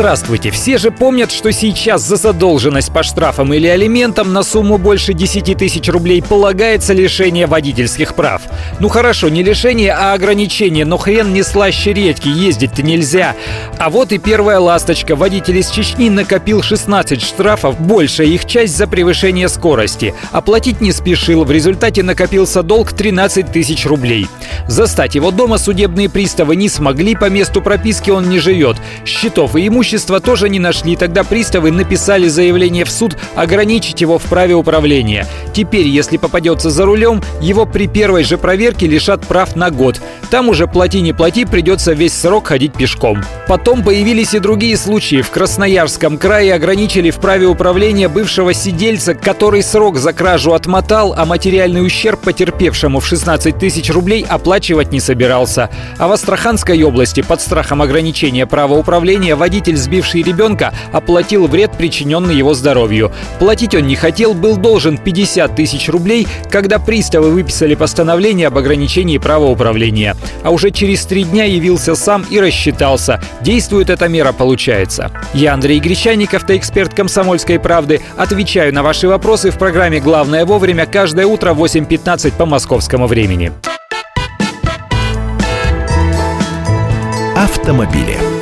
Здравствуйте! Все же помнят, что сейчас за задолженность по штрафам или алиментам на сумму больше 10 тысяч рублей полагается лишение водительских прав. Ну хорошо, не лишение, а ограничение, но хрен не слаще редьки, ездить-то нельзя. А вот и первая ласточка. Водитель из Чечни накопил 16 штрафов, большая их часть за превышение скорости. Оплатить не спешил, в результате накопился долг 13 тысяч рублей. Застать его дома судебные приставы не смогли, по месту прописки он не живет. Счетов и имущества имущества тоже не нашли, тогда приставы написали заявление в суд ограничить его в праве управления. Теперь, если попадется за рулем, его при первой же проверке лишат прав на год. Там уже плати не плати, придется весь срок ходить пешком. Потом появились и другие случаи. В Красноярском крае ограничили в праве управления бывшего сидельца, который срок за кражу отмотал, а материальный ущерб потерпевшему в 16 тысяч рублей оплачивать не собирался. А в Астраханской области под страхом ограничения права управления водитель сбивший ребенка, оплатил вред, причиненный его здоровью. Платить он не хотел, был должен 50 тысяч рублей, когда приставы выписали постановление об ограничении права управления. А уже через три дня явился сам и рассчитался. Действует эта мера, получается. Я Андрей Гречаник, автоэксперт «Комсомольской правды». Отвечаю на ваши вопросы в программе «Главное вовремя» каждое утро в 8.15 по московскому времени. Автомобили.